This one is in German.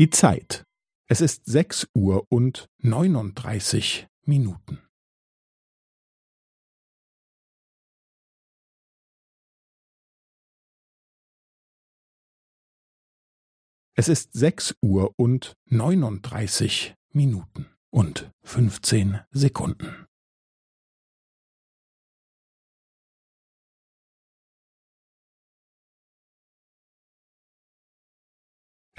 Die Zeit. Es ist sechs Uhr und neununddreißig Minuten. Es ist sechs Uhr und neununddreißig Minuten und fünfzehn Sekunden.